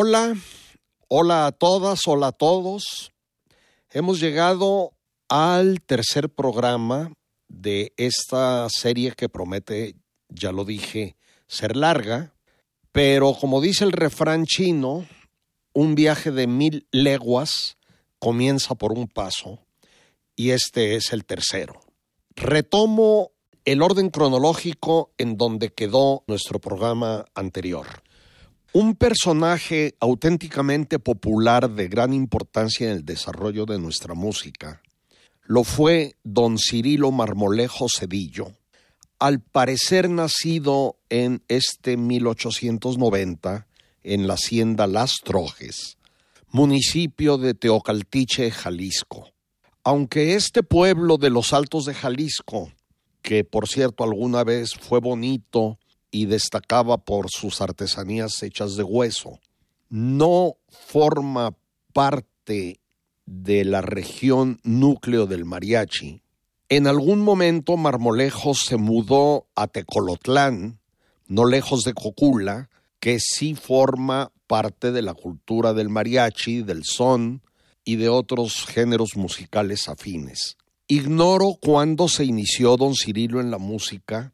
Hola, hola a todas, hola a todos. Hemos llegado al tercer programa de esta serie que promete, ya lo dije, ser larga, pero como dice el refrán chino, un viaje de mil leguas comienza por un paso y este es el tercero. Retomo el orden cronológico en donde quedó nuestro programa anterior. Un personaje auténticamente popular de gran importancia en el desarrollo de nuestra música lo fue don Cirilo Marmolejo Cedillo, al parecer nacido en este 1890 en la hacienda Las Trojes, municipio de Teocaltiche, Jalisco. Aunque este pueblo de los Altos de Jalisco, que por cierto alguna vez fue bonito y destacaba por sus artesanías hechas de hueso. No forma parte de la región núcleo del mariachi. En algún momento Marmolejo se mudó a Tecolotlán, no lejos de Cocula, que sí forma parte de la cultura del mariachi, del son y de otros géneros musicales afines. Ignoro cuándo se inició don Cirilo en la música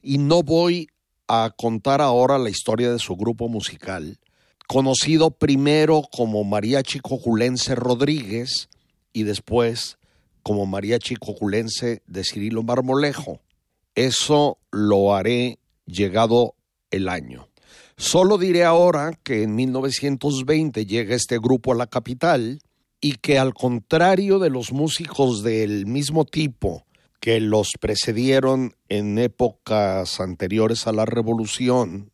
y no voy a contar ahora la historia de su grupo musical, conocido primero como Mariachi Coculense Rodríguez y después como Mariachi Coculense de Cirilo Marmolejo. Eso lo haré llegado el año. Solo diré ahora que en 1920 llega este grupo a la capital y que al contrario de los músicos del mismo tipo que los precedieron en épocas anteriores a la revolución,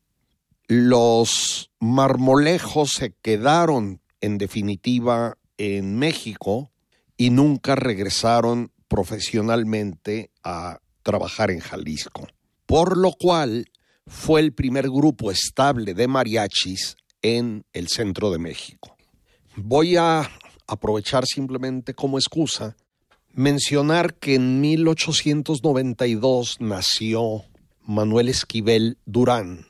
los marmolejos se quedaron en definitiva en México y nunca regresaron profesionalmente a trabajar en Jalisco. Por lo cual fue el primer grupo estable de mariachis en el centro de México. Voy a aprovechar simplemente como excusa mencionar que en 1892 nació Manuel Esquivel Durán,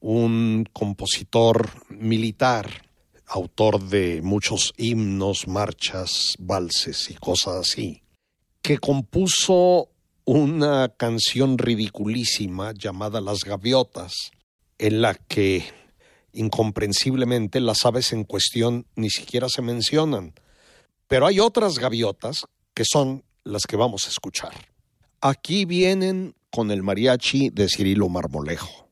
un compositor militar, autor de muchos himnos, marchas, valses y cosas así, que compuso una canción ridiculísima llamada Las Gaviotas, en la que incomprensiblemente las aves en cuestión ni siquiera se mencionan. Pero hay otras gaviotas que son las que vamos a escuchar. Aquí vienen con el mariachi de Cirilo Marmolejo.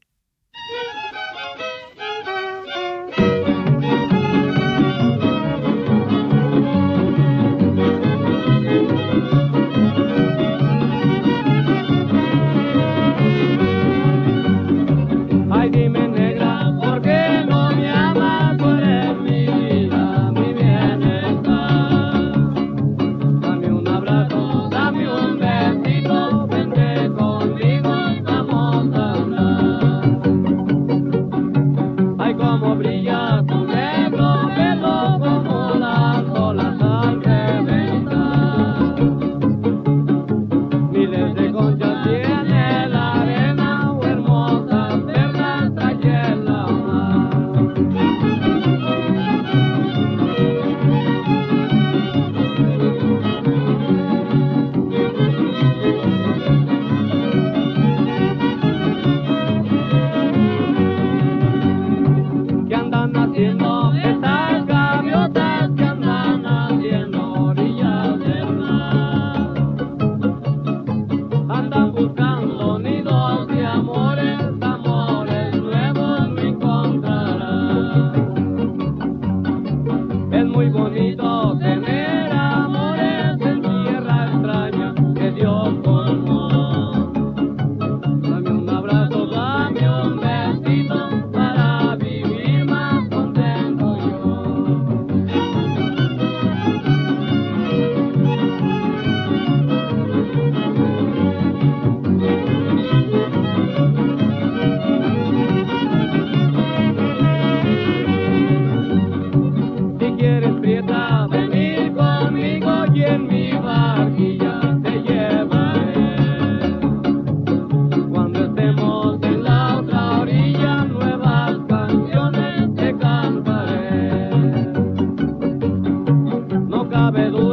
sabe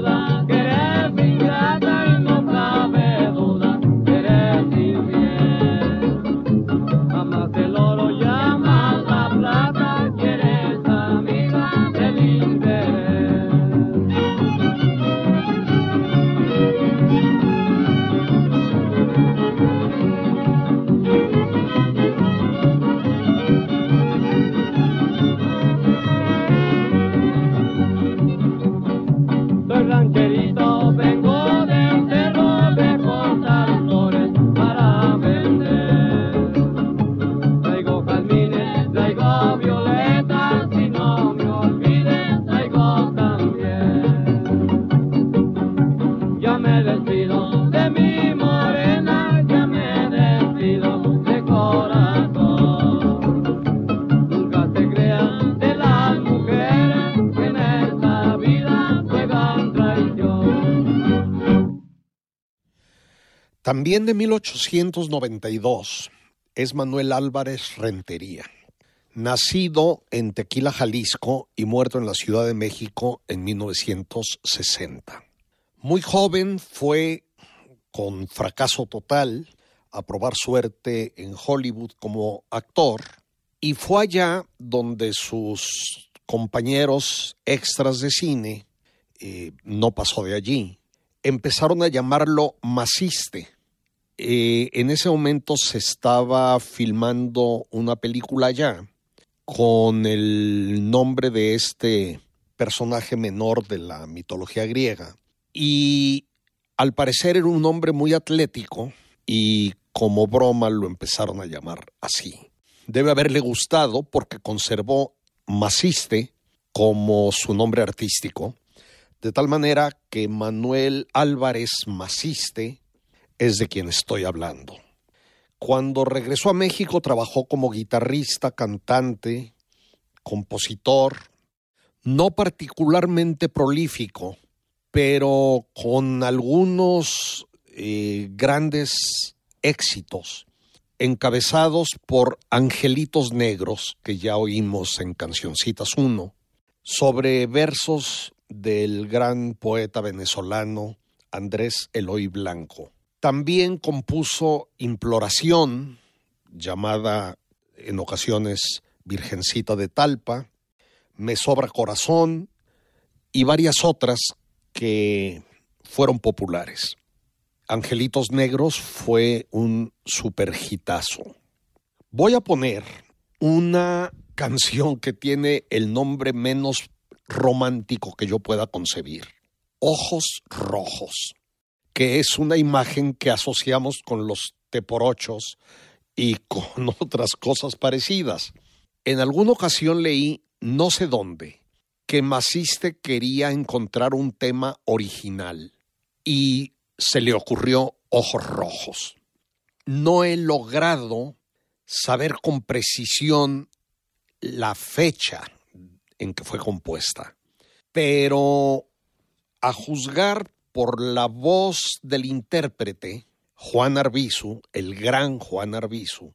También de 1892 es Manuel Álvarez Rentería, nacido en Tequila, Jalisco y muerto en la Ciudad de México en 1960. Muy joven fue, con fracaso total, a probar suerte en Hollywood como actor y fue allá donde sus compañeros extras de cine, eh, no pasó de allí, empezaron a llamarlo Maciste. Eh, en ese momento se estaba filmando una película allá con el nombre de este personaje menor de la mitología griega y al parecer era un hombre muy atlético y como broma lo empezaron a llamar así. Debe haberle gustado porque conservó Maciste como su nombre artístico, de tal manera que Manuel Álvarez Maciste es de quien estoy hablando. Cuando regresó a México trabajó como guitarrista, cantante, compositor, no particularmente prolífico, pero con algunos eh, grandes éxitos encabezados por Angelitos Negros, que ya oímos en Cancioncitas 1, sobre versos del gran poeta venezolano Andrés Eloy Blanco. También compuso Imploración, llamada en ocasiones Virgencita de Talpa, Me Sobra Corazón y varias otras que fueron populares. Angelitos Negros fue un supergitazo. Voy a poner una canción que tiene el nombre menos romántico que yo pueda concebir. Ojos Rojos, que es una imagen que asociamos con los teporochos y con otras cosas parecidas. En alguna ocasión leí, no sé dónde, que Maciste quería encontrar un tema original y se le ocurrió ojos rojos. No he logrado saber con precisión la fecha en que fue compuesta, pero a juzgar por la voz del intérprete, Juan Arbizu, el gran Juan Arbizu,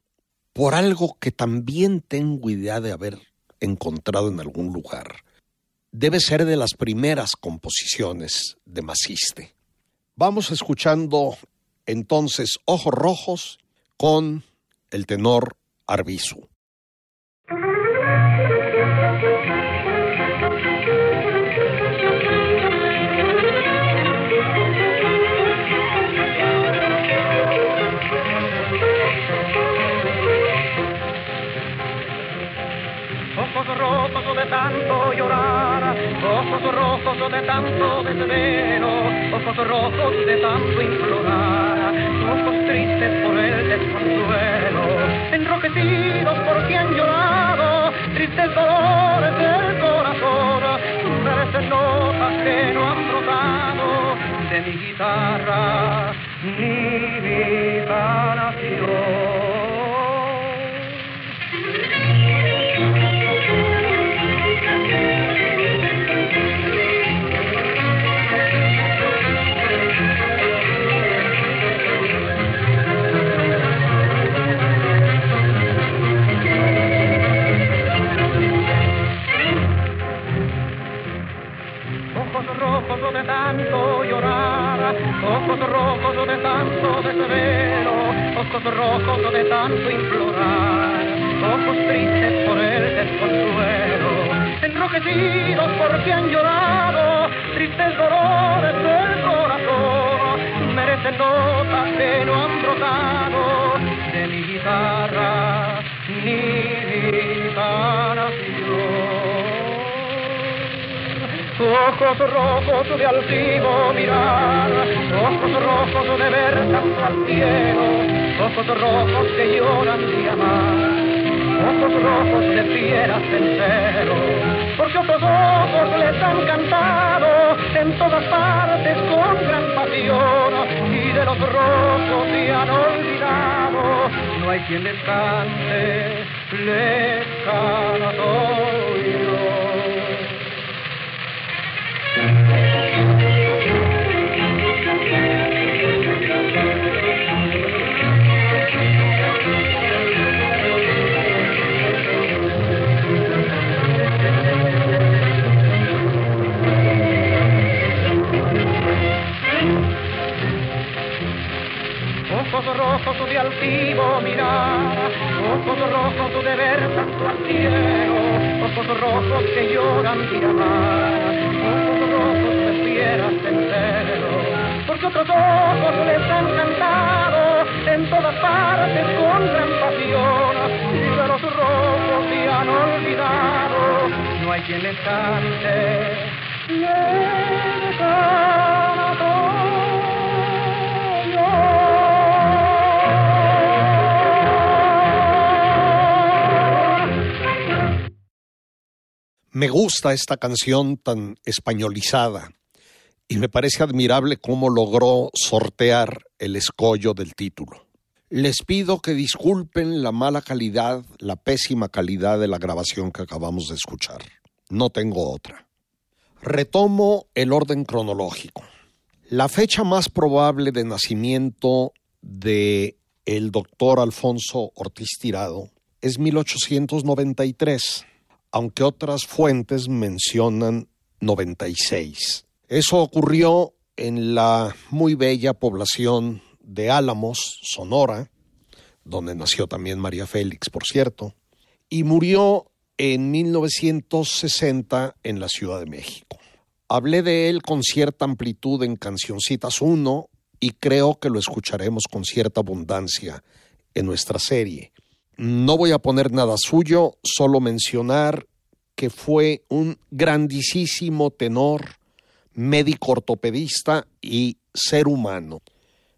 por algo que también tengo idea de haber encontrado en algún lugar. Debe ser de las primeras composiciones de Maciste. Vamos escuchando entonces Ojos Rojos con el tenor Arbizu. De tanto llorar, ojos rojos de tanto desvelo, ojos rojos de tanto implorar, ojos tristes por el desconsuelo, enrojecidos porque han llorado, tristes dolores del corazón, merecen notas que no han brotado de mi guitarra, mi vida nació. Rojos de tanto llorar, ojos rojos de tanto desvelo, ojos rojos de tanto implorar, ojos tristes por el desconsuelo, enrojecidos porque han llorado, tristes dolores del corazón, merecen notas que no han brotado de mi guitarra, mi vida ojos rojos de altivo mirar, ojos rojos de ver al cielo, ojos rojos que lloran de amar, ojos rojos de fieras en cero, porque otros ojos les han cantado en todas partes con gran pasión, y de los rojos se han olvidado, no hay quien les cante, les canto rojos de altivo mirar, ojos rojos de ver tanto al cielo, ojos rojos que lloran amar, ojos rojos de fieras entero, porque otros ojos les han cantado en todas partes con gran pasión, y de los rojos se han olvidado, no hay quien les cante. Me gusta esta canción tan españolizada y me parece admirable cómo logró sortear el escollo del título. Les pido que disculpen la mala calidad, la pésima calidad de la grabación que acabamos de escuchar. No tengo otra. Retomo el orden cronológico. La fecha más probable de nacimiento de el doctor Alfonso Ortiz Tirado es 1893 aunque otras fuentes mencionan 96. Eso ocurrió en la muy bella población de Álamos, Sonora, donde nació también María Félix, por cierto, y murió en 1960 en la Ciudad de México. Hablé de él con cierta amplitud en Cancioncitas 1 y creo que lo escucharemos con cierta abundancia en nuestra serie. No voy a poner nada suyo, solo mencionar que fue un grandísimo tenor, médico ortopedista y ser humano.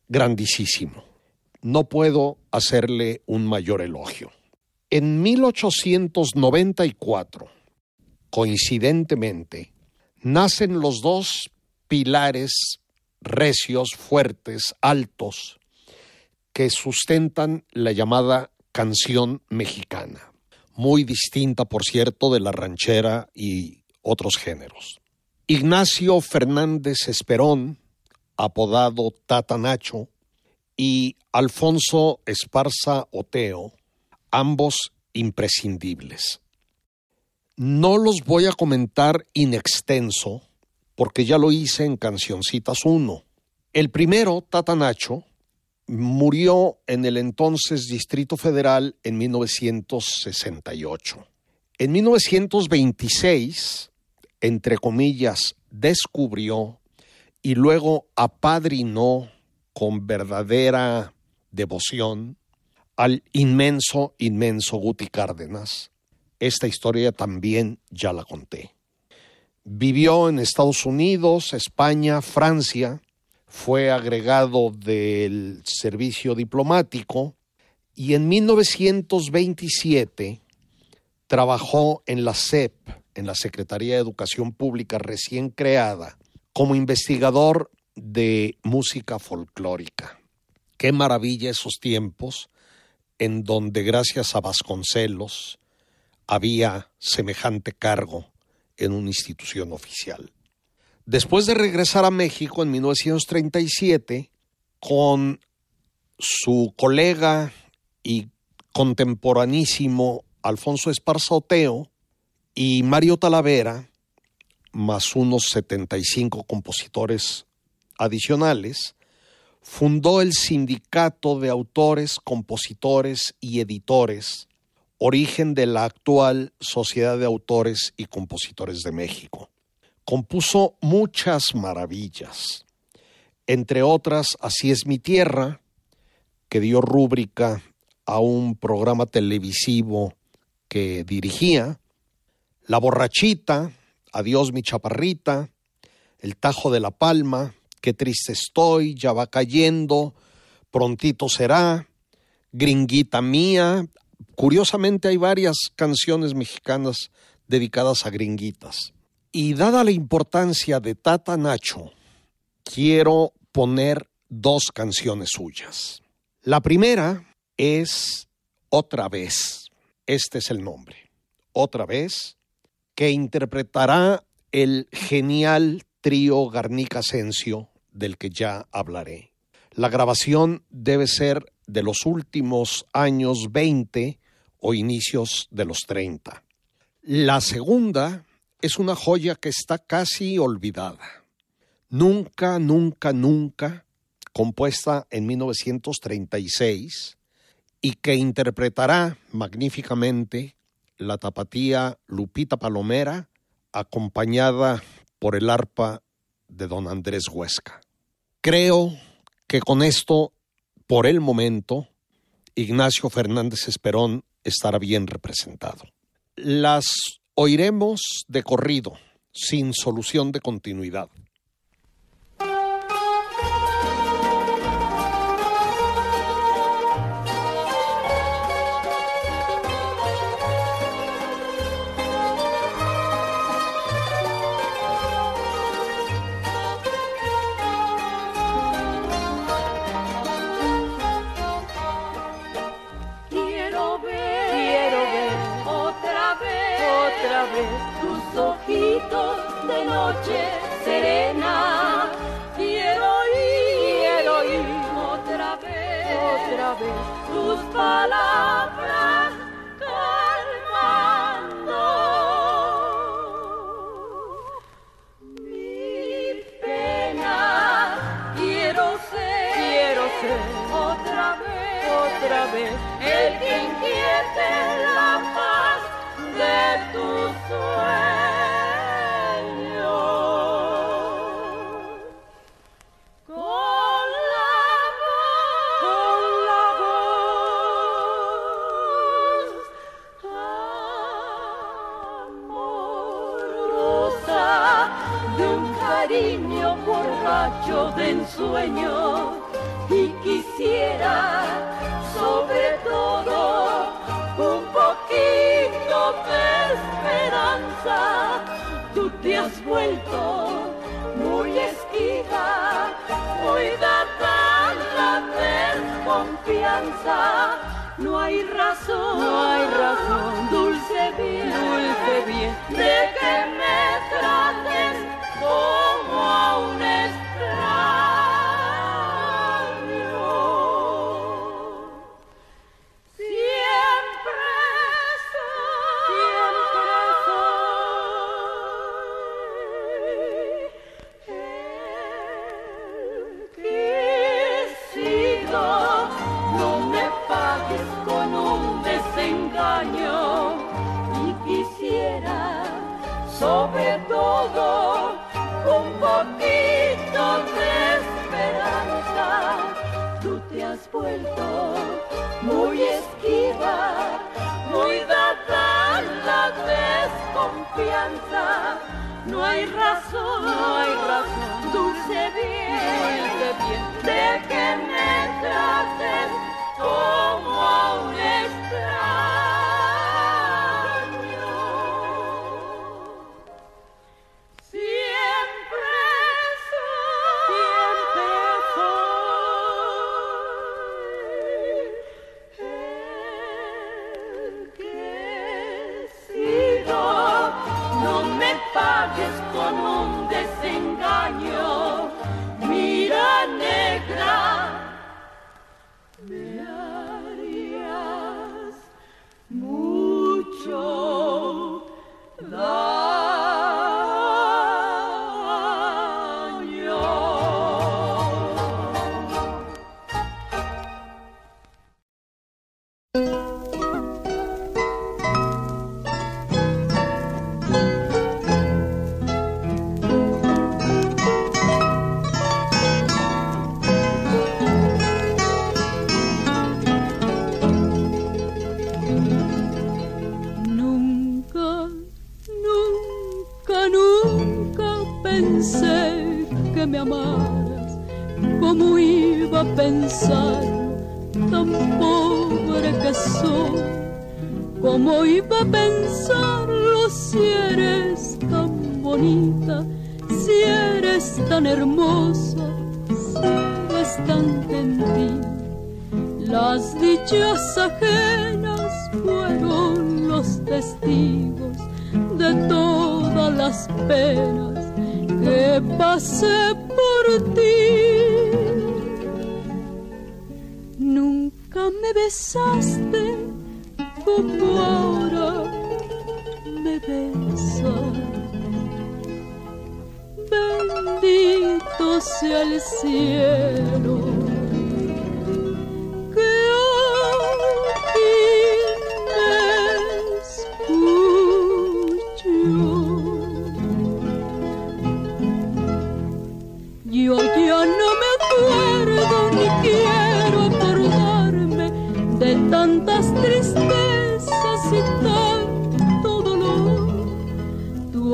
Grandísimo. No puedo hacerle un mayor elogio. En 1894, coincidentemente, nacen los dos pilares recios, fuertes, altos, que sustentan la llamada canción mexicana, muy distinta, por cierto, de la ranchera y otros géneros. Ignacio Fernández Esperón, apodado Tata Nacho, y Alfonso Esparza Oteo, ambos imprescindibles. No los voy a comentar in extenso, porque ya lo hice en Cancioncitas 1. El primero, Tata Nacho, murió en el entonces Distrito Federal en 1968. En 1926, entre comillas, descubrió y luego apadrinó con verdadera devoción al inmenso, inmenso Guti Cárdenas. Esta historia también ya la conté. Vivió en Estados Unidos, España, Francia, fue agregado del servicio diplomático y en 1927 trabajó en la SEP, en la Secretaría de Educación Pública recién creada, como investigador de música folclórica. Qué maravilla esos tiempos en donde gracias a Vasconcelos había semejante cargo en una institución oficial. Después de regresar a México en 1937, con su colega y contemporanísimo Alfonso Esparza Oteo y Mario Talavera, más unos 75 compositores adicionales, fundó el Sindicato de Autores, Compositores y Editores, origen de la actual Sociedad de Autores y Compositores de México compuso muchas maravillas, entre otras Así es mi tierra, que dio rúbrica a un programa televisivo que dirigía, La borrachita, Adiós mi chaparrita, El tajo de la palma, Qué triste estoy, ya va cayendo, prontito será, Gringuita mía. Curiosamente hay varias canciones mexicanas dedicadas a gringuitas. Y dada la importancia de Tata Nacho, quiero poner dos canciones suyas. La primera es Otra vez. Este es el nombre. Otra vez, que interpretará el genial trío Garnica Asensio, del que ya hablaré. La grabación debe ser de los últimos años 20 o inicios de los 30. La segunda es una joya que está casi olvidada. Nunca, nunca, nunca compuesta en 1936 y que interpretará magníficamente la tapatía Lupita Palomera, acompañada por el arpa de don Andrés Huesca. Creo que con esto, por el momento, Ignacio Fernández Esperón estará bien representado. Las oiremos de corrido, sin solución de continuidad. Palabras cariño borracho de ensueño y quisiera sobre todo un poquito de esperanza. Tú te has vuelto muy esquiva, muy dada la desconfianza. No hay razón, no hay razón, dulce bien, dulce bien, de que me trates a un desconfianza. No hay razón, no hay razón, dulce bien, dulce bien, de que me trates como a un extraño. Me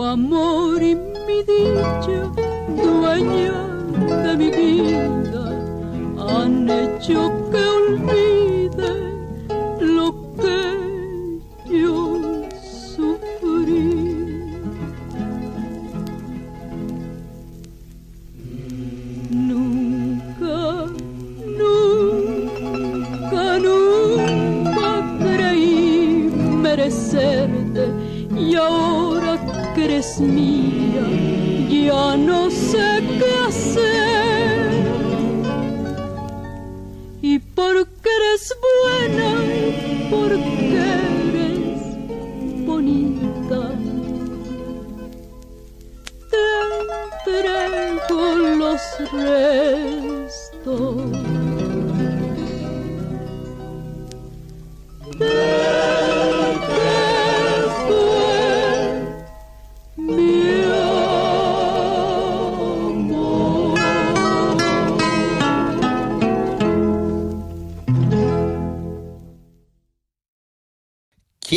amor y mi dicha, dueña de mi vida, han hecho que olvide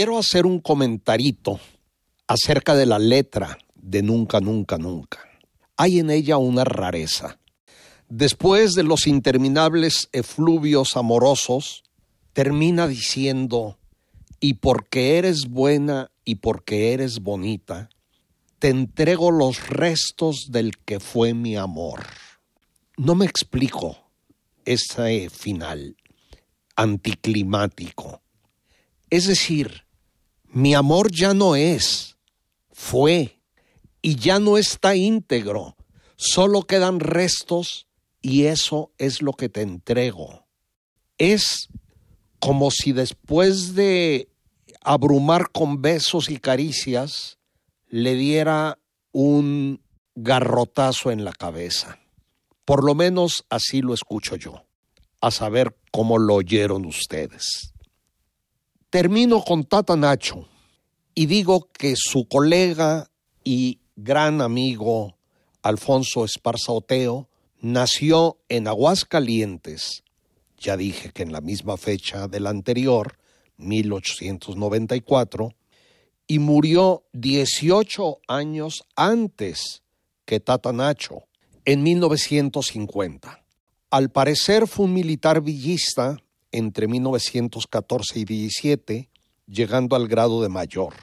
Quiero hacer un comentarito acerca de la letra de Nunca, Nunca, Nunca. Hay en ella una rareza. Después de los interminables efluvios amorosos, termina diciendo, y porque eres buena y porque eres bonita, te entrego los restos del que fue mi amor. No me explico ese final anticlimático. Es decir, mi amor ya no es, fue, y ya no está íntegro, solo quedan restos y eso es lo que te entrego. Es como si después de abrumar con besos y caricias, le diera un garrotazo en la cabeza. Por lo menos así lo escucho yo, a saber cómo lo oyeron ustedes. Termino con Tata Nacho y digo que su colega y gran amigo Alfonso Esparza Oteo nació en Aguascalientes, ya dije que en la misma fecha del anterior, 1894, y murió 18 años antes que Tata Nacho, en 1950. Al parecer fue un militar villista entre 1914 y 17, llegando al grado de mayor.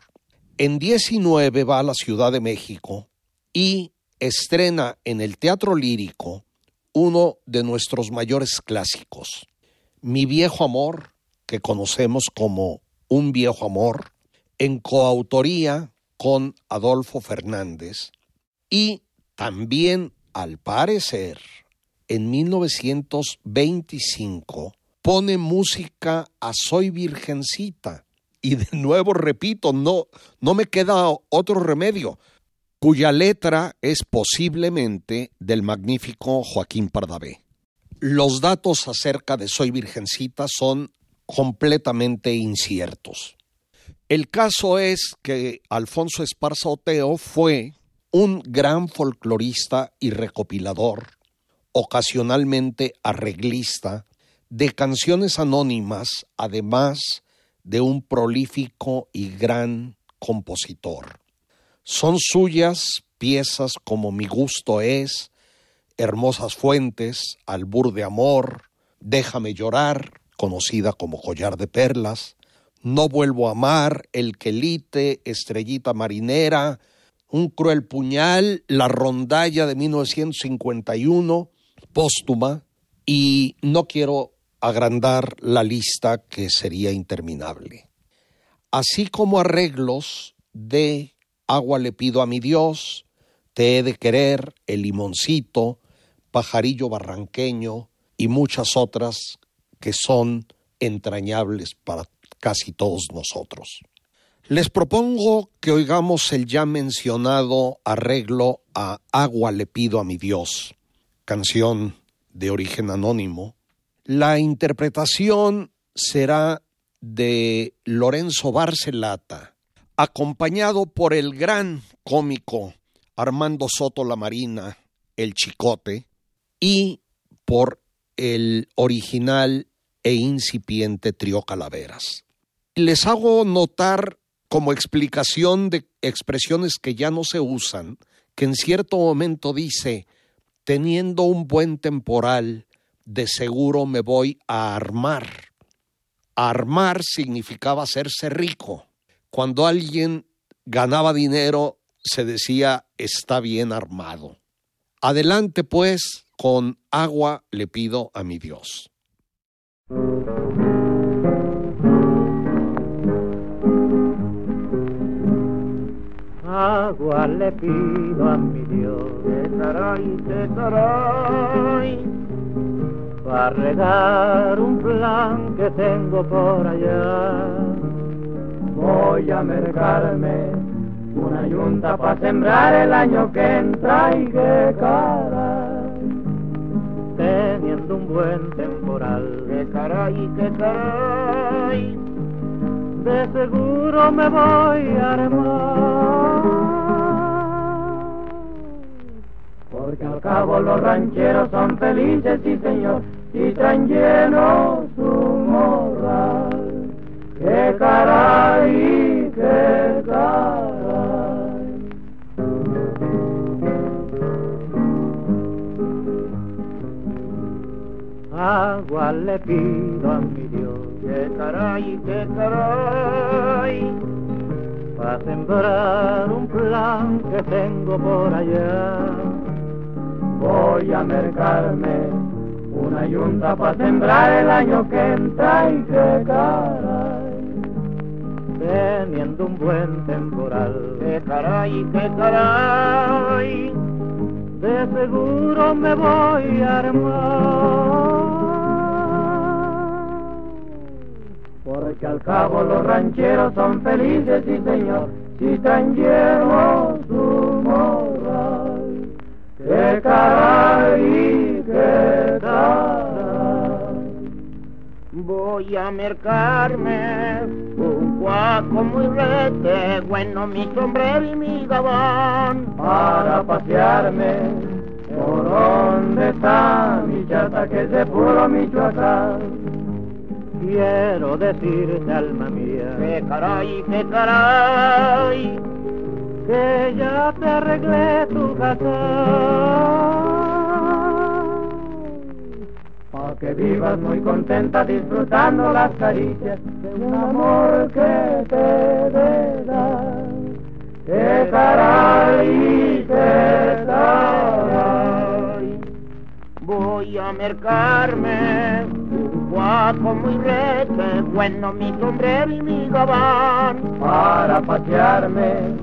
En 19 va a la Ciudad de México y estrena en el Teatro Lírico uno de nuestros mayores clásicos, Mi viejo amor, que conocemos como Un viejo amor, en coautoría con Adolfo Fernández y también, al parecer, en 1925 pone música a Soy Virgencita. Y de nuevo repito, no, no me queda otro remedio, cuya letra es posiblemente del magnífico Joaquín Pardavé. Los datos acerca de Soy Virgencita son completamente inciertos. El caso es que Alfonso Esparza Oteo fue un gran folclorista y recopilador, ocasionalmente arreglista, de canciones anónimas, además de un prolífico y gran compositor. Son suyas piezas como Mi gusto es, Hermosas fuentes, Albur de amor, Déjame llorar, conocida como Collar de perlas, No vuelvo a amar, El quelite, Estrellita marinera, Un cruel puñal, La rondalla de 1951, póstuma, y no quiero agrandar la lista que sería interminable. Así como arreglos de Agua le pido a mi Dios, Te he de querer, El limoncito, Pajarillo barranqueño y muchas otras que son entrañables para casi todos nosotros. Les propongo que oigamos el ya mencionado arreglo a Agua le pido a mi Dios, canción de origen anónimo. La interpretación será de Lorenzo Barcelata, acompañado por el gran cómico Armando Soto La Marina, el Chicote, y por el original e incipiente Trío Calaveras. Les hago notar como explicación de expresiones que ya no se usan, que en cierto momento dice, teniendo un buen temporal, de seguro me voy a armar. Armar significaba hacerse rico. Cuando alguien ganaba dinero, se decía está bien armado. Adelante pues, con agua le pido a mi Dios. agua le pido a mi Dios, te taray, te taray, para regar un plan que tengo por allá. Voy a mercarme una yunta para sembrar el año que entra y que cara. Teniendo un buen temporal, que caray, que caray de seguro me voy a armar. Porque al cabo los rancheros son felices, sí señor, y traen lleno su morral. ¡Qué caray, qué caray! Agua le pido a mi Dios qué caray, qué caray, para sembrar un plan que tengo por allá. Voy a mercarme una yunta para sembrar el año que entra y qué caray, teniendo un buen temporal. Qué caray, qué caray, de seguro me voy a armar. porque al cabo los rancheros son felices, sí señor, si tan lleno su moral. ¡Qué caray, qué caray! Voy a mercarme un cuaco muy rete, bueno mi sombrero y mi gabán, para pasearme por donde está mi chata que es de puro Michoacán quiero decirte, alma mía, que caray, que caray, que ya te arreglé tu casa. Que vivas muy contenta disfrutando las caricias de un amor que te da. Que caray, que caray, voy a mercarme guapo muy rete, bueno mi sombrero y mi gabán, para pasearme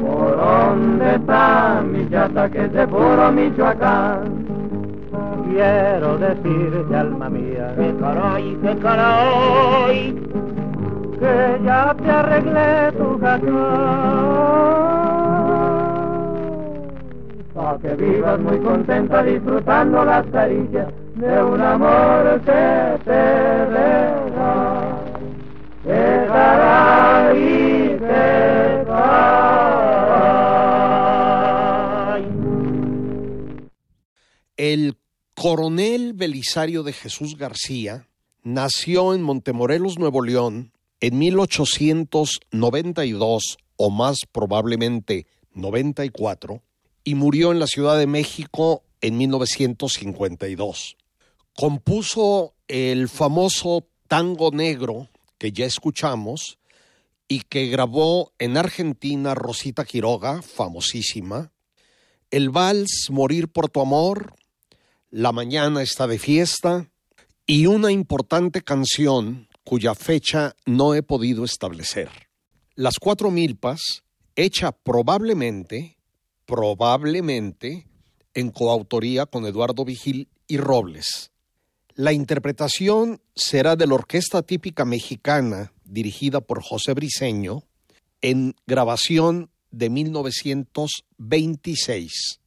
por donde está mi chata que es de puro Michoacán. Quiero decirte, alma mía, que caray, que caray, que ya te arreglé tu para que vivas muy contenta disfrutando las caricias de un amor que te deja. Dejará y te El coronel Belisario de Jesús García nació en Montemorelos, Nuevo León, en 1892 o más probablemente 94 y murió en la Ciudad de México en 1952 compuso el famoso Tango Negro que ya escuchamos y que grabó en Argentina Rosita Quiroga, famosísima, el vals Morir por tu amor, La mañana está de fiesta y una importante canción cuya fecha no he podido establecer. Las cuatro milpas, hecha probablemente, probablemente, en coautoría con Eduardo Vigil y Robles. La interpretación será de la Orquesta Típica Mexicana, dirigida por José Briceño, en grabación de 1926.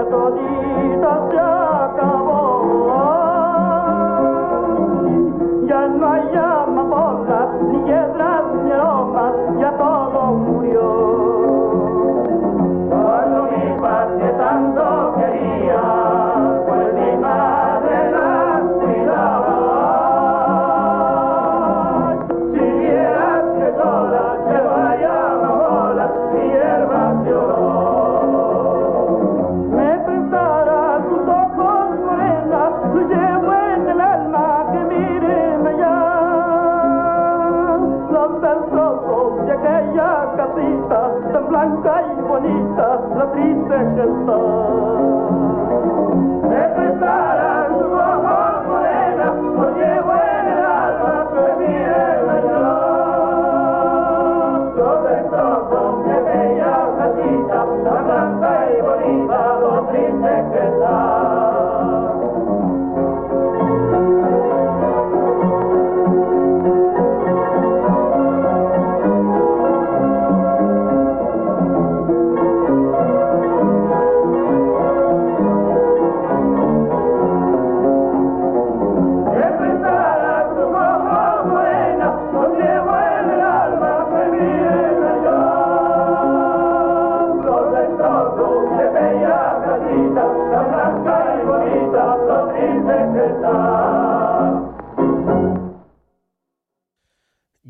Todita se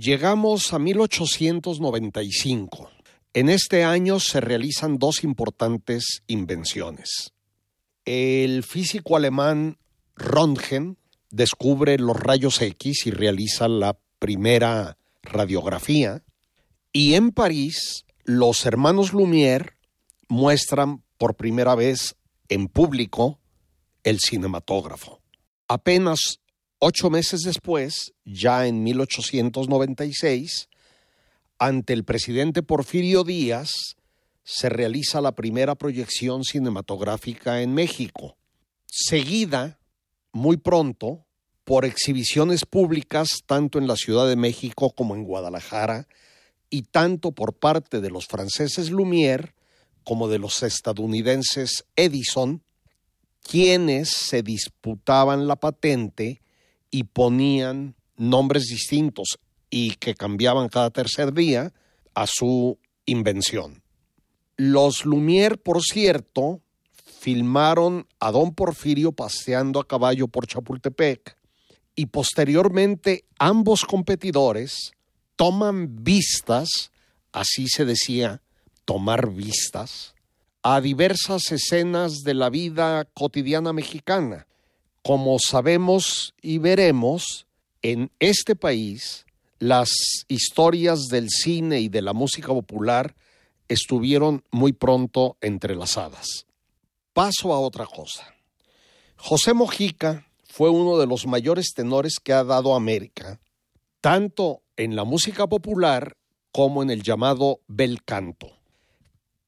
Llegamos a 1895. En este año se realizan dos importantes invenciones. El físico alemán Röntgen descubre los rayos X y realiza la primera radiografía. Y en París, los hermanos Lumière muestran por primera vez en público el cinematógrafo. Apenas ocho meses después, ya en 1896, ante el presidente Porfirio Díaz, se realiza la primera proyección cinematográfica en México, seguida muy pronto por exhibiciones públicas tanto en la Ciudad de México como en Guadalajara y tanto por parte de los franceses Lumière como de los estadounidenses Edison, quienes se disputaban la patente y ponían nombres distintos y que cambiaban cada tercer día a su invención. Los Lumière, por cierto, filmaron a don Porfirio paseando a caballo por Chapultepec y posteriormente ambos competidores toman vistas, así se decía, tomar vistas, a diversas escenas de la vida cotidiana mexicana. Como sabemos y veremos, en este país las historias del cine y de la música popular estuvieron muy pronto entrelazadas. Paso a otra cosa. José Mojica fue uno de los mayores tenores que ha dado América, tanto en la música popular como en el llamado bel canto.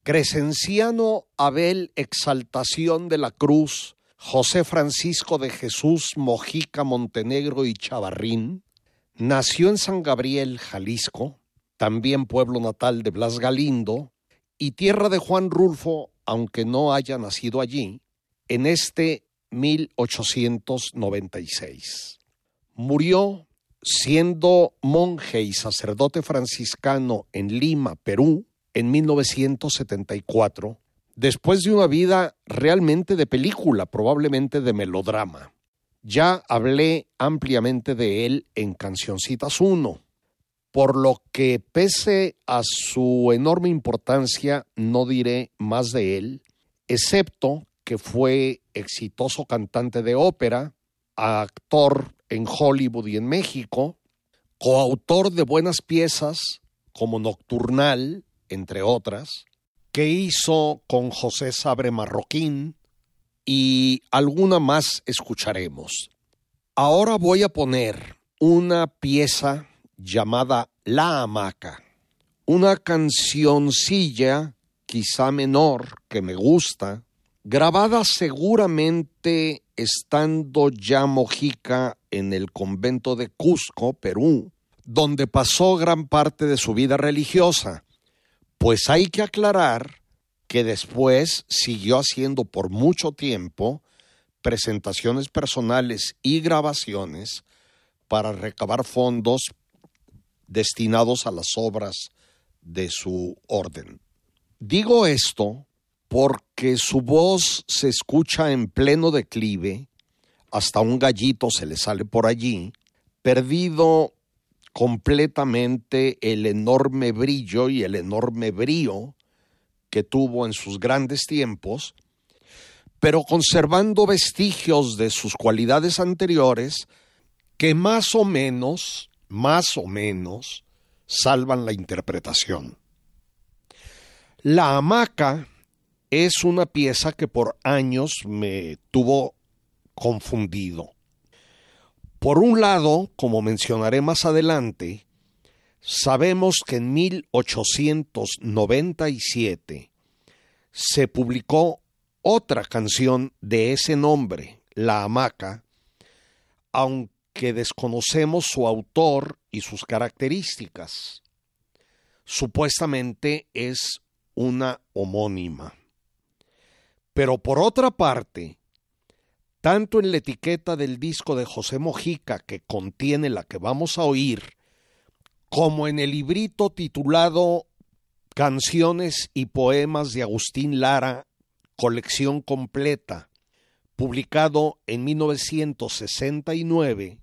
Crescenciano Abel Exaltación de la Cruz, José Francisco de Jesús Mojica Montenegro y Chavarrín, nació en San Gabriel, Jalisco, también pueblo natal de Blas Galindo, y tierra de Juan Rulfo, aunque no haya nacido allí, en este 1896. Murió siendo monje y sacerdote franciscano en Lima, Perú, en 1974, después de una vida realmente de película, probablemente de melodrama. Ya hablé ampliamente de él en Cancioncitas 1, por lo que pese a su enorme importancia, no diré más de él, excepto que fue exitoso cantante de ópera, actor en Hollywood y en México, coautor de buenas piezas como Nocturnal, entre otras, que hizo con José Sabre Marroquín y alguna más escucharemos. Ahora voy a poner una pieza llamada La Hamaca, una cancioncilla quizá menor que me gusta, grabada seguramente estando ya Mojica en el convento de Cusco, Perú, donde pasó gran parte de su vida religiosa. Pues hay que aclarar que después siguió haciendo por mucho tiempo presentaciones personales y grabaciones para recabar fondos destinados a las obras de su orden. Digo esto porque su voz se escucha en pleno declive, hasta un gallito se le sale por allí, perdido completamente el enorme brillo y el enorme brío que tuvo en sus grandes tiempos, pero conservando vestigios de sus cualidades anteriores que más o menos, más o menos, salvan la interpretación. La hamaca es una pieza que por años me tuvo confundido. Por un lado, como mencionaré más adelante, sabemos que en 1897 se publicó otra canción de ese nombre, La Hamaca, aunque desconocemos su autor y sus características. Supuestamente es una homónima. Pero por otra parte, tanto en la etiqueta del disco de José Mojica que contiene la que vamos a oír, como en el librito titulado Canciones y Poemas de Agustín Lara, colección completa, publicado en 1969,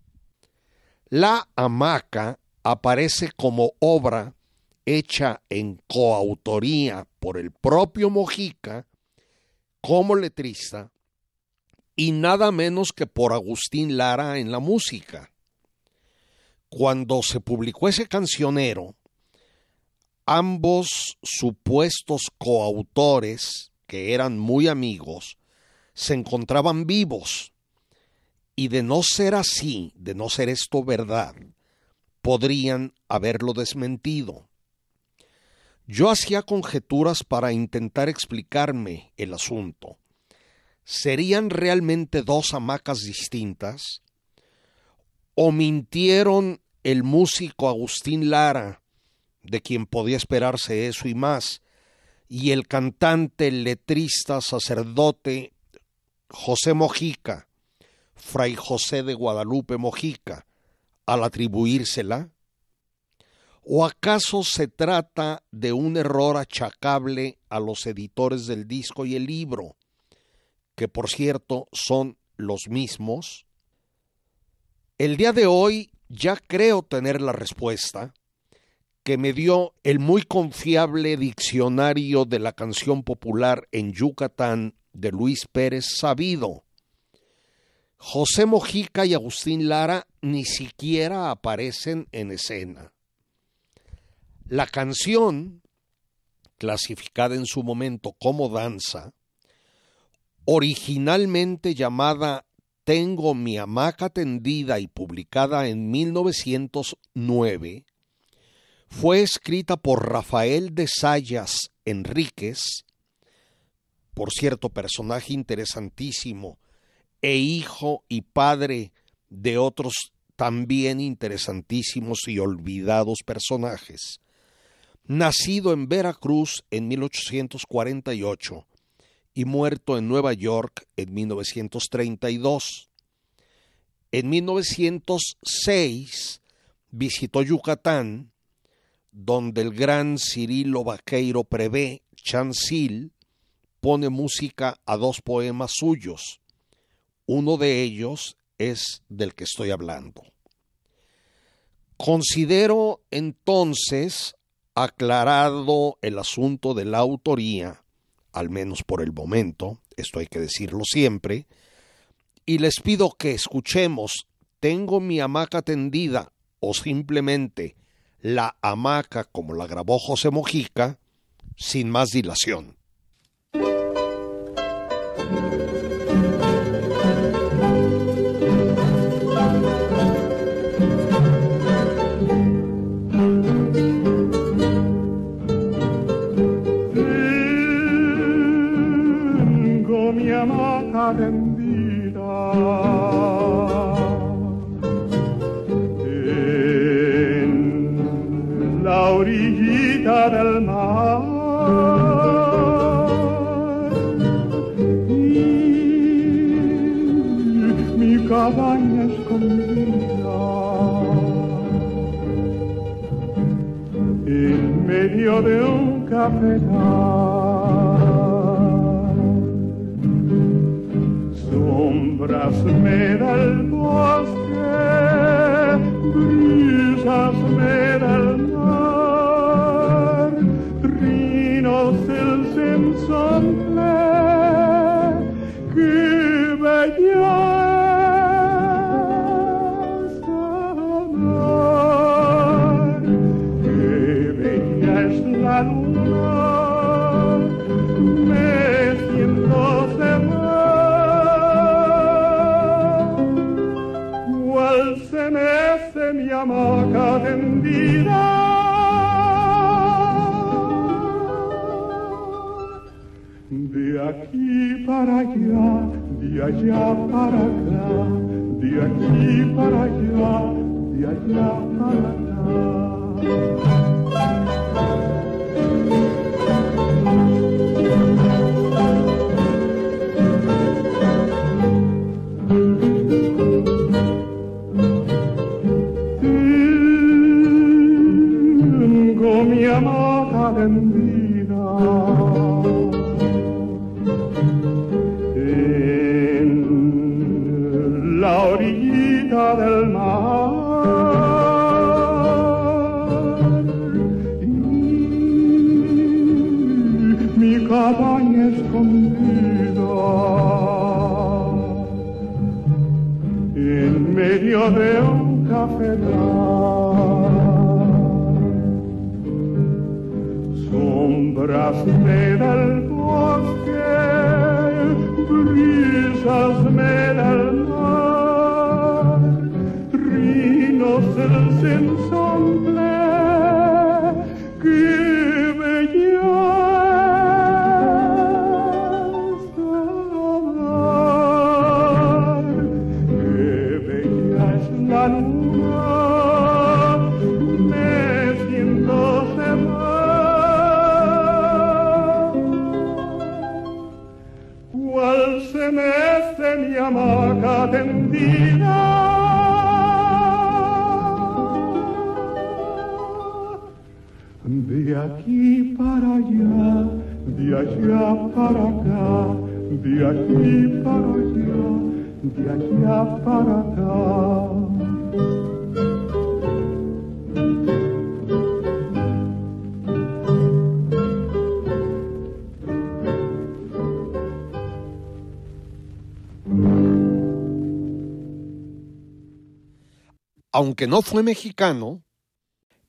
La hamaca aparece como obra hecha en coautoría por el propio Mojica como letrista y nada menos que por Agustín Lara en la música. Cuando se publicó ese cancionero, ambos supuestos coautores, que eran muy amigos, se encontraban vivos. Y de no ser así, de no ser esto verdad, podrían haberlo desmentido. Yo hacía conjeturas para intentar explicarme el asunto. ¿Serían realmente dos hamacas distintas? ¿O mintieron el músico Agustín Lara, de quien podía esperarse eso y más, y el cantante, letrista, sacerdote José Mojica, Fray José de Guadalupe Mojica, al atribuírsela? ¿O acaso se trata de un error achacable a los editores del disco y el libro, que por cierto son los mismos? El día de hoy ya creo tener la respuesta que me dio el muy confiable diccionario de la canción popular en Yucatán de Luis Pérez Sabido. José Mojica y Agustín Lara ni siquiera aparecen en escena. La canción, clasificada en su momento como danza, originalmente llamada Tengo mi hamaca tendida y publicada en 1909, fue escrita por Rafael de Sayas Enríquez, por cierto personaje interesantísimo, e hijo y padre de otros también interesantísimos y olvidados personajes. Nacido en Veracruz en 1848 y muerto en Nueva York en 1932. En 1906 visitó Yucatán, donde el gran Cirilo Vaqueiro Prevé, Chancil, pone música a dos poemas suyos. Uno de ellos es del que estoy hablando. Considero entonces aclarado el asunto de la autoría, al menos por el momento, esto hay que decirlo siempre, y les pido que escuchemos Tengo mi hamaca tendida o simplemente La hamaca como la grabó José Mojica, sin más dilación. En medio de un cafetal. Sombras me allá, de allá para acá, de aquí para allá, de allá para Aunque no fue mexicano,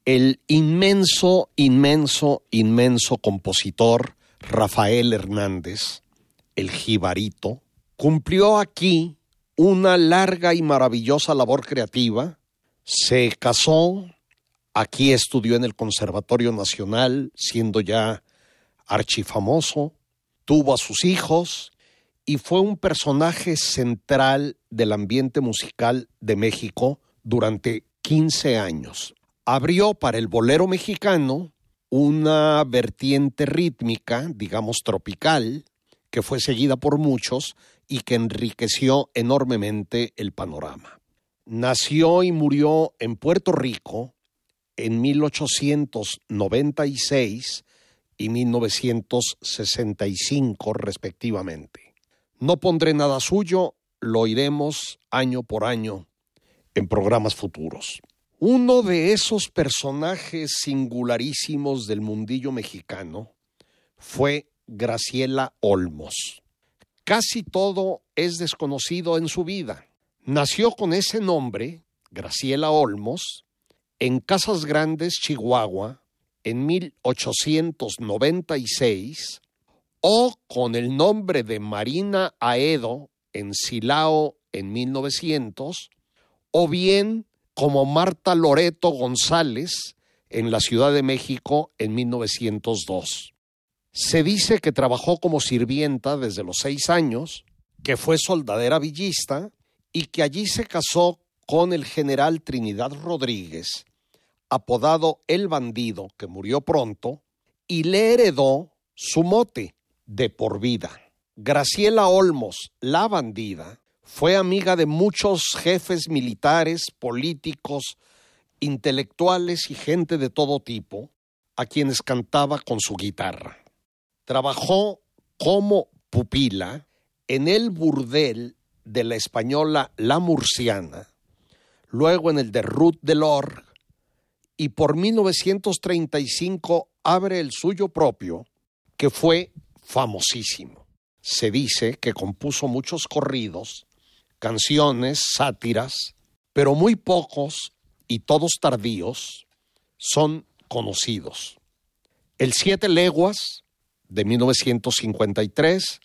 el inmenso, inmenso, inmenso compositor Rafael Hernández, el jibarito, cumplió aquí una larga y maravillosa labor creativa, se casó, aquí estudió en el Conservatorio Nacional, siendo ya archifamoso, tuvo a sus hijos y fue un personaje central del ambiente musical de México durante 15 años. Abrió para el bolero mexicano una vertiente rítmica, digamos tropical, que fue seguida por muchos y que enriqueció enormemente el panorama. nació y murió en Puerto Rico en 1896 y 1965 respectivamente. No pondré nada suyo, lo oiremos año por año en programas futuros. Uno de esos personajes singularísimos del mundillo mexicano fue Graciela Olmos. Casi todo es desconocido en su vida. Nació con ese nombre, Graciela Olmos, en Casas Grandes, Chihuahua, en 1896, o con el nombre de Marina Aedo en Silao en 1900, o bien como Marta Loreto González en la Ciudad de México en 1902. Se dice que trabajó como sirvienta desde los seis años, que fue soldadera villista y que allí se casó con el general Trinidad Rodríguez, apodado El Bandido, que murió pronto, y le heredó su mote de por vida. Graciela Olmos, la bandida, fue amiga de muchos jefes militares, políticos, intelectuales y gente de todo tipo, a quienes cantaba con su guitarra. Trabajó como pupila en el burdel de la española La Murciana, luego en el de Ruth Delor, y por 1935 abre el suyo propio, que fue famosísimo. Se dice que compuso muchos corridos, canciones, sátiras, pero muy pocos y todos tardíos son conocidos. El Siete Leguas de 1953,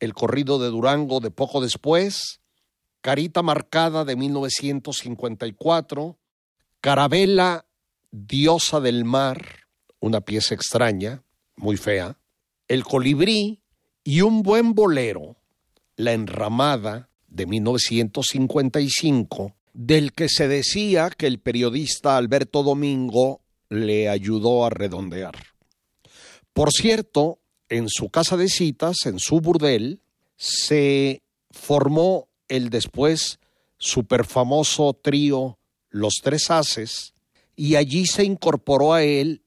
El corrido de Durango de poco después, Carita Marcada de 1954, Carabela, Diosa del Mar, una pieza extraña, muy fea, El Colibrí y un buen bolero, La Enramada de 1955, del que se decía que el periodista Alberto Domingo le ayudó a redondear. Por cierto, en su casa de citas, en su burdel, se formó el después superfamoso trío Los Tres Haces y allí se incorporó a él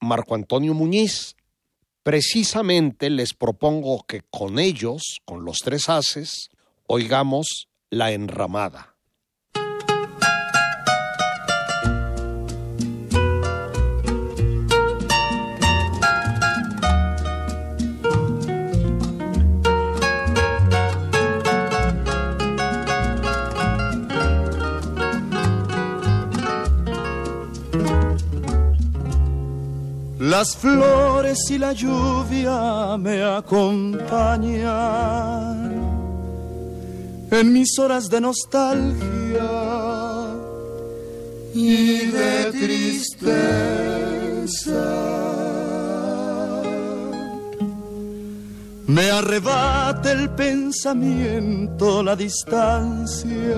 Marco Antonio Muñiz. Precisamente les propongo que con ellos, con los Tres Haces, oigamos la enramada. Las flores y la lluvia me acompañan en mis horas de nostalgia y de tristeza. Me arrebata el pensamiento la distancia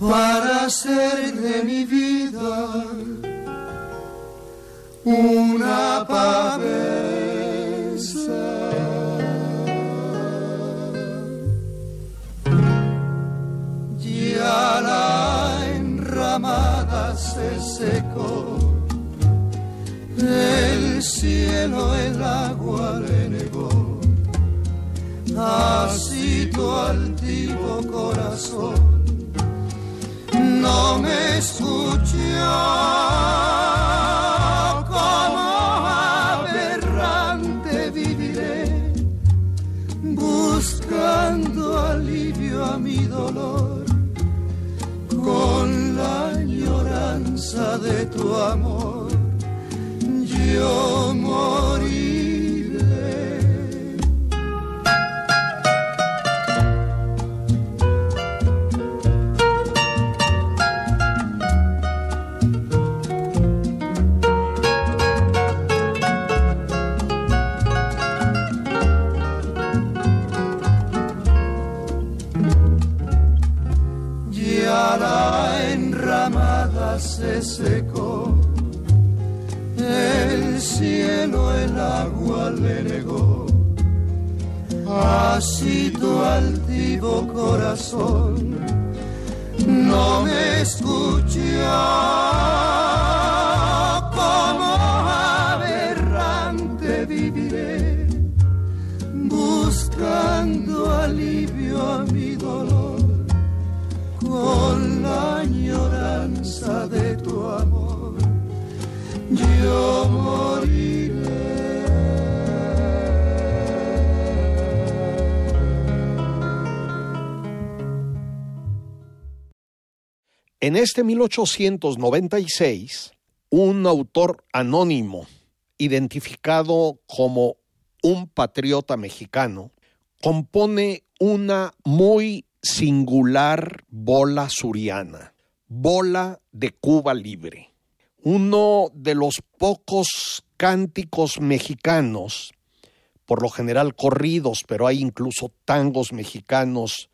para hacer de mi vida una pavesa. La enramada se secó, el cielo el agua le negó, así tu altivo corazón no me escuchó de tu amor yo moriré. Ya la se secó, el cielo el agua le negó, Así tu altivo corazón. No me escucha. Como aberrante viviré buscando alivio a mi dolor. Con En este 1896, un autor anónimo, identificado como un patriota mexicano, compone una muy singular bola suriana, bola de Cuba libre, uno de los pocos cánticos mexicanos, por lo general corridos, pero hay incluso tangos mexicanos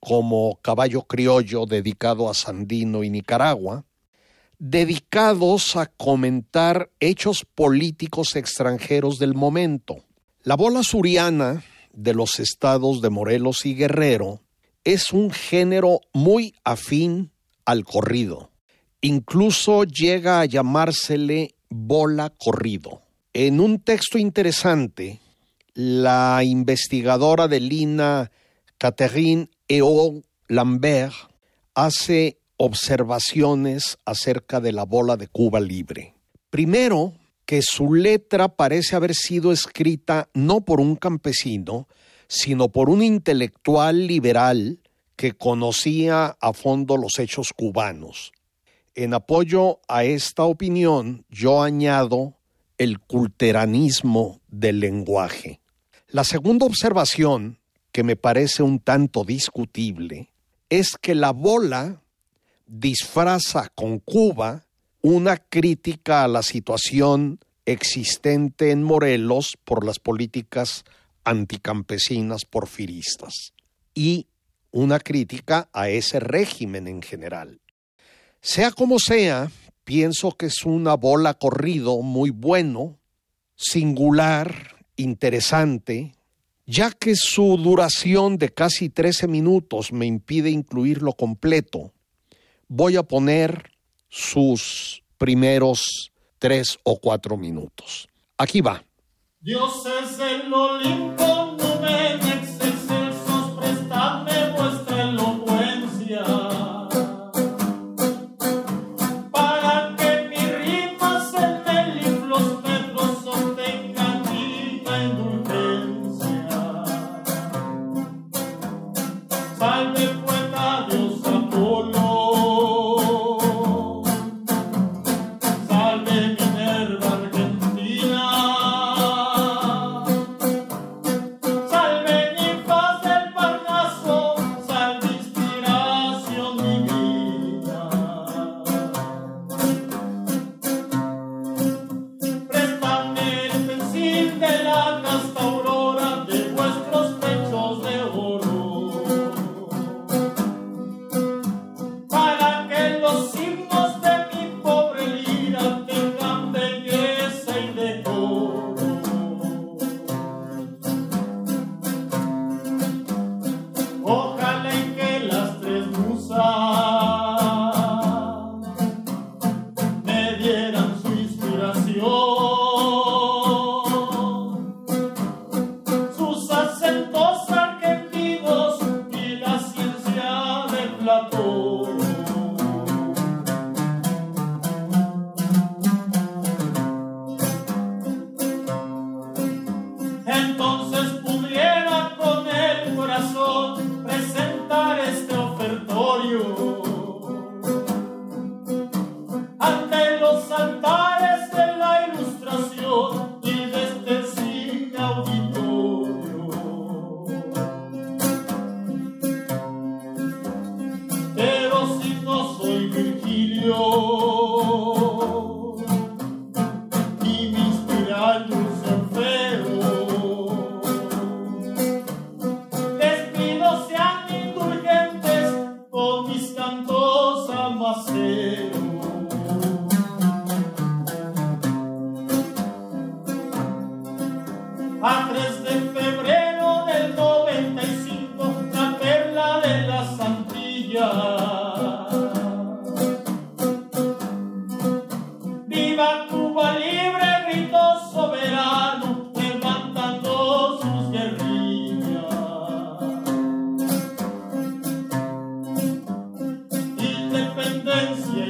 como Caballo Criollo dedicado a Sandino y Nicaragua, dedicados a comentar hechos políticos extranjeros del momento. La bola suriana de los estados de Morelos y Guerrero es un género muy afín al corrido. Incluso llega a llamársele bola corrido. En un texto interesante, la investigadora de Lina Catherine Eo Lambert hace observaciones acerca de la bola de Cuba libre. Primero, que su letra parece haber sido escrita no por un campesino, sino por un intelectual liberal que conocía a fondo los hechos cubanos. En apoyo a esta opinión, yo añado el culteranismo del lenguaje. La segunda observación, que me parece un tanto discutible, es que la bola disfraza con Cuba una crítica a la situación existente en Morelos por las políticas anticampesinas porfiristas y una crítica a ese régimen en general. Sea como sea, pienso que es una bola corrido muy bueno, singular, interesante, ya que su duración de casi 13 minutos me impide incluirlo completo, voy a poner sus primeros tres o cuatro minutos. Aquí va. Dioses del Olimpo, nubes excelsos,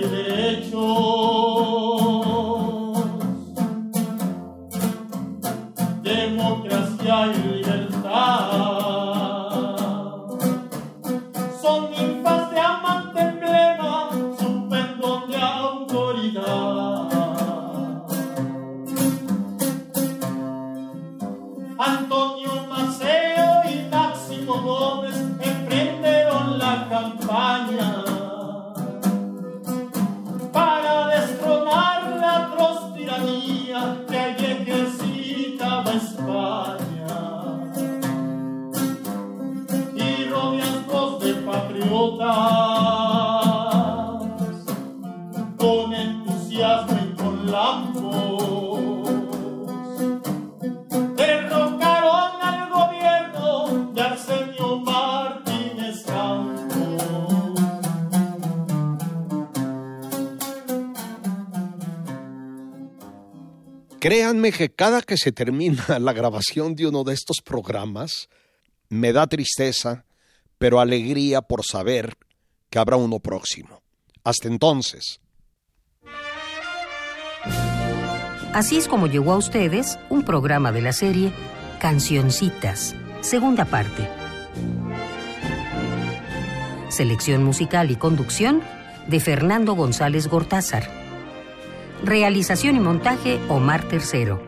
derecho. Que se termina la grabación de uno de estos programas, me da tristeza, pero alegría por saber que habrá uno próximo. Hasta entonces. Así es como llegó a ustedes un programa de la serie Cancioncitas, segunda parte. Selección musical y conducción de Fernando González Gortázar. Realización y montaje Omar Tercero.